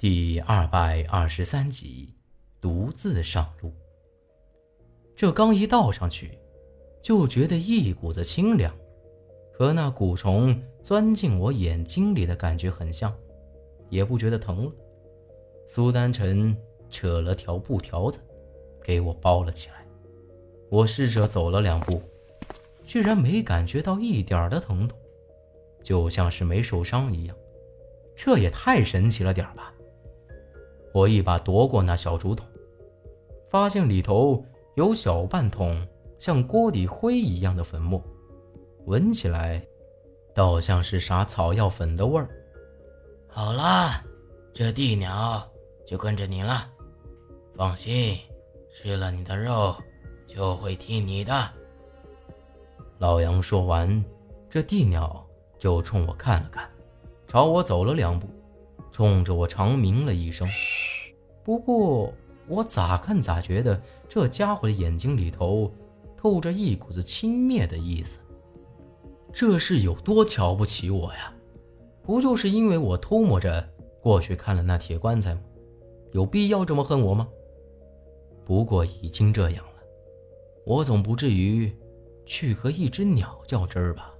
第二百二十三集，独自上路。这刚一倒上去，就觉得一股子清凉，和那蛊虫钻进我眼睛里的感觉很像，也不觉得疼了。苏丹晨扯了条布条子，给我包了起来。我试着走了两步，居然没感觉到一点的疼痛，就像是没受伤一样。这也太神奇了点吧！我一把夺过那小竹筒，发现里头有小半桶像锅底灰一样的粉末，闻起来倒像是啥草药粉的味儿。好了，这地鸟就跟着你了，放心，吃了你的肉就会听你的。老杨说完，这地鸟就冲我看了看，朝我走了两步。冲着我长鸣了一声，不过我咋看咋觉得这家伙的眼睛里头透着一股子轻蔑的意思。这是有多瞧不起我呀？不就是因为我偷摸着过去看了那铁棺材吗？有必要这么恨我吗？不过已经这样了，我总不至于去和一只鸟较真儿吧？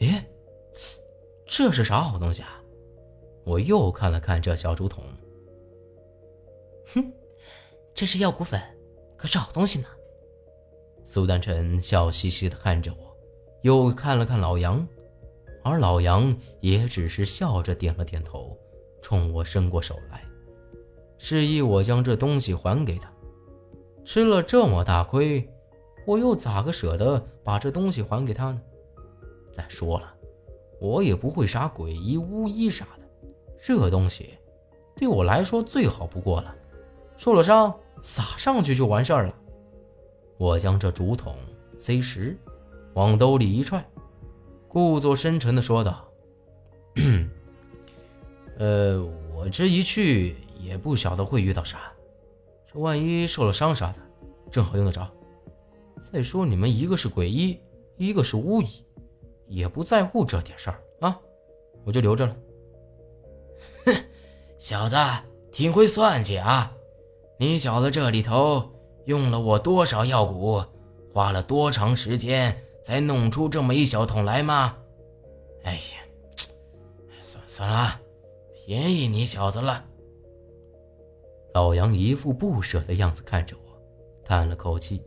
诶，这是啥好东西啊？我又看了看这小竹筒，哼，这是药骨粉，可是好东西呢。苏丹晨笑嘻嘻地看着我，又看了看老杨，而老杨也只是笑着点了点头，冲我伸过手来，示意我将这东西还给他。吃了这么大亏，我又咋个舍得把这东西还给他呢？再说了，我也不会啥鬼医巫医啥。这东西对我来说最好不过了，受了伤撒上去就完事儿了。我将这竹筒塞实，往兜里一揣，故作深沉地说道：“ 呃，我这一去也不晓得会遇到啥，这万一受了伤啥的，正好用得着。再说你们一个是鬼医，一个是巫医，也不在乎这点事儿啊，我就留着了。”哼 小子挺会算计啊！你小子这里头用了我多少药蛊，花了多长时间才弄出这么一小桶来吗？哎呀，算算了，便宜你小子了。老杨一副不舍的样子看着我，叹了口气。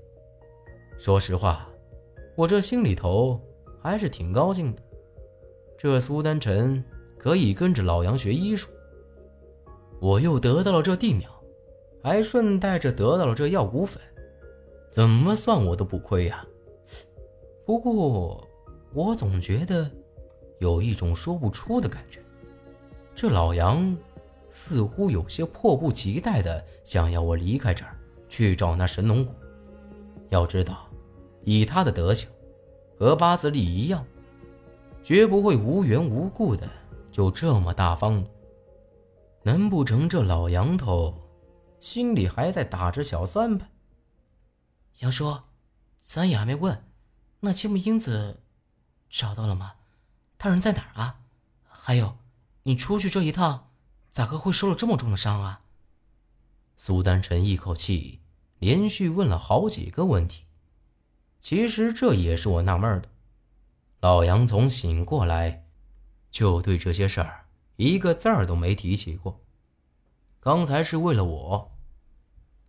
说实话，我这心里头还是挺高兴的。这苏丹晨可以跟着老杨学医术。我又得到了这地鸟，还顺带着得到了这药骨粉，怎么算我都不亏呀。不过我总觉得有一种说不出的感觉，这老杨似乎有些迫不及待的想要我离开这儿去找那神农谷。要知道，以他的德行，和八字里一样，绝不会无缘无故的就这么大方。难不成这老杨头心里还在打着小算盘？杨叔，咱也还没问，那青木英子找到了吗？他人在哪儿啊？还有，你出去这一趟，咋个会受了这么重的伤啊？苏丹臣一口气连续问了好几个问题。其实这也是我纳闷的。老杨从醒过来，就对这些事儿。一个字儿都没提起过。刚才是为了我，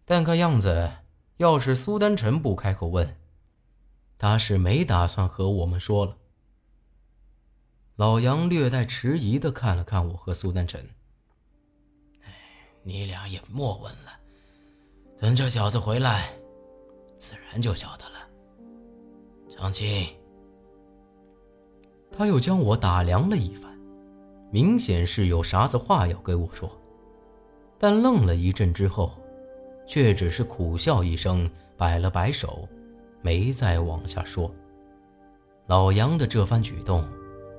但看样子，要是苏丹晨不开口问，他是没打算和我们说了。老杨略带迟疑的看了看我和苏丹晨，你俩也莫问了，等这小子回来，自然就晓得了。长青，他又将我打量了一番。明显是有啥子话要跟我说，但愣了一阵之后，却只是苦笑一声，摆了摆手，没再往下说。老杨的这番举动，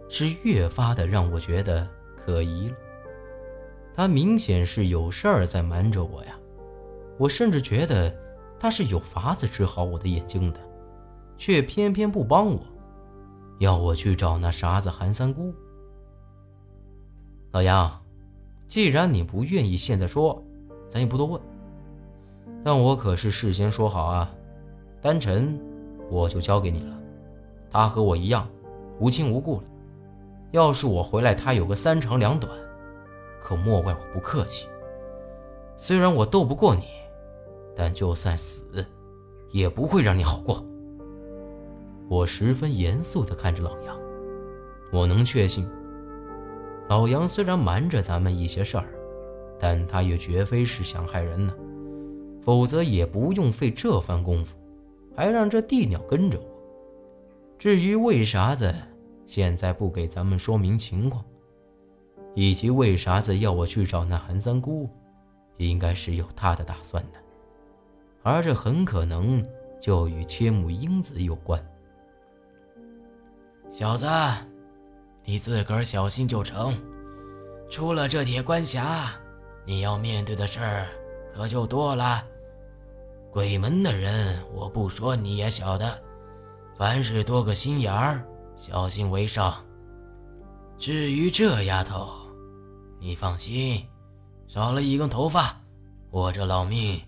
是越发的让我觉得可疑了。他明显是有事儿在瞒着我呀，我甚至觉得他是有法子治好我的眼睛的，却偏偏不帮我，要我去找那傻子韩三姑。老杨，既然你不愿意现在说，咱也不多问。但我可是事先说好啊，丹晨我就交给你了。他和我一样，无亲无故了。要是我回来，他有个三长两短，可莫怪我不客气。虽然我斗不过你，但就算死，也不会让你好过。我十分严肃地看着老杨，我能确信，老杨虽然瞒着咱们一些事儿，但他也绝非是想害人呢。否则也不用费这番功夫，还让这地鸟跟着我。至于为啥子现在不给咱们说明情况，以及为啥子要我去找那韩三姑，应该是有他的打算的，而这很可能就与切木英子有关。小子，你自个儿小心就成。出了这铁关峡，你要面对的事儿可就多了。鬼门的人，我不说你也晓得。凡事多个心眼儿，小心为上。至于这丫头，你放心，少了一根头发，我这老命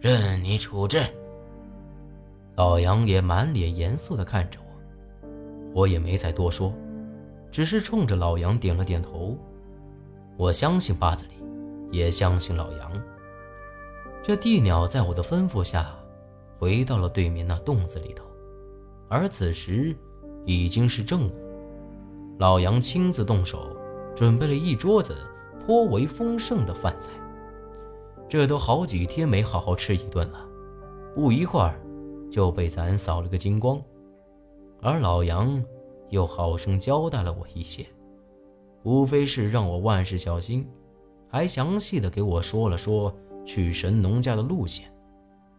任你处置。老杨也满脸严肃地看着我，我也没再多说，只是冲着老杨点了点头。我相信八子里，也相信老杨。这地鸟在我的吩咐下，回到了对面那洞子里头，而此时已经是正午。老杨亲自动手，准备了一桌子颇为丰盛的饭菜。这都好几天没好好吃一顿了，不一会儿就被咱扫了个精光。而老杨又好生交代了我一些，无非是让我万事小心，还详细的给我说了说。去神农架的路线，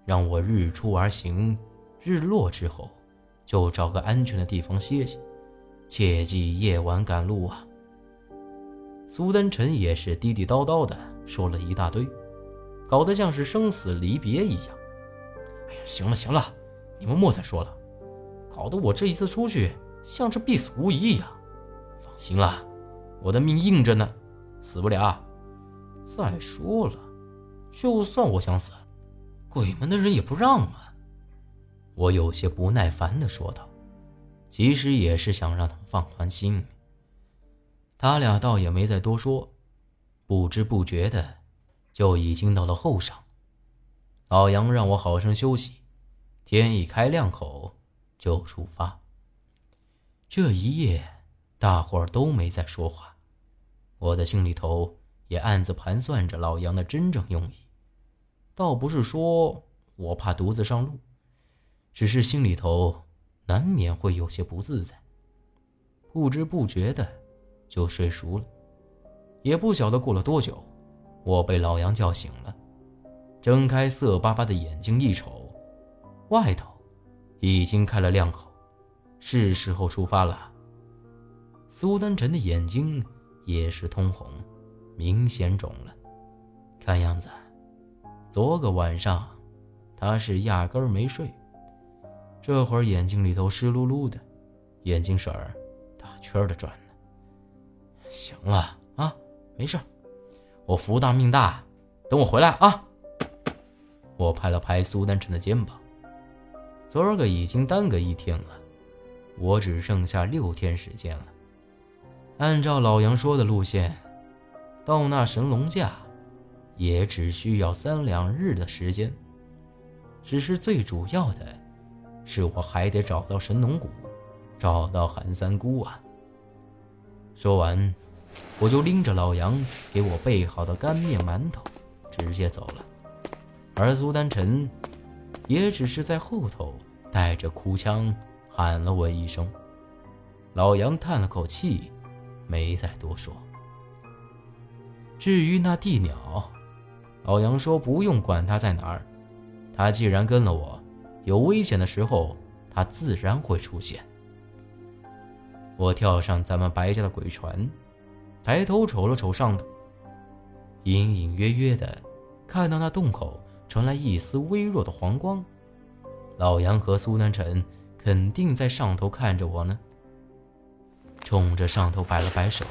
让我日出而行，日落之后就找个安全的地方歇歇，切记夜晚赶路啊。苏丹臣也是地地道道的说了一大堆，搞得像是生死离别一样。哎呀，行了行了，你们莫再说了，搞得我这一次出去像是必死无疑一样。放心了，我的命硬着呢，死不了。再说了。就算我想死，鬼门的人也不让啊！我有些不耐烦地说道，其实也是想让他们放宽心。他俩倒也没再多说，不知不觉的就已经到了后晌。老杨让我好生休息，天一开亮口就出发。这一夜，大伙儿都没再说话，我的心里头。也暗自盘算着老杨的真正用意，倒不是说我怕独自上路，只是心里头难免会有些不自在。不知不觉的就睡熟了，也不晓得过了多久，我被老杨叫醒了，睁开色巴巴的眼睛一瞅，外头已经开了亮口，是时候出发了。苏丹晨的眼睛也是通红。明显肿了，看样子，昨个晚上他是压根儿没睡，这会儿眼睛里头湿漉漉的，眼睛水儿大圈的转呢。行了啊，没事，我福大命大，等我回来啊。我拍了拍苏丹晨的肩膀，昨儿个已经耽搁一天了，我只剩下六天时间了。按照老杨说的路线。到那神龙架，也只需要三两日的时间。只是最主要的，是我还得找到神农谷，找到韩三姑啊。说完，我就拎着老杨给我备好的干面馒头，直接走了。而苏丹臣，也只是在后头带着哭腔喊了我一声。老杨叹了口气，没再多说。至于那地鸟，老杨说不用管它在哪儿，它既然跟了我，有危险的时候，它自然会出现。我跳上咱们白家的鬼船，抬头瞅了瞅上头，隐隐约约的看到那洞口传来一丝微弱的黄光。老杨和苏南辰肯定在上头看着我呢，冲着上头摆了摆手。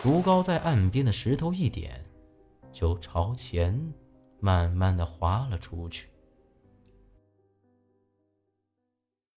竹篙在岸边的石头一点，就朝前慢慢的滑了出去。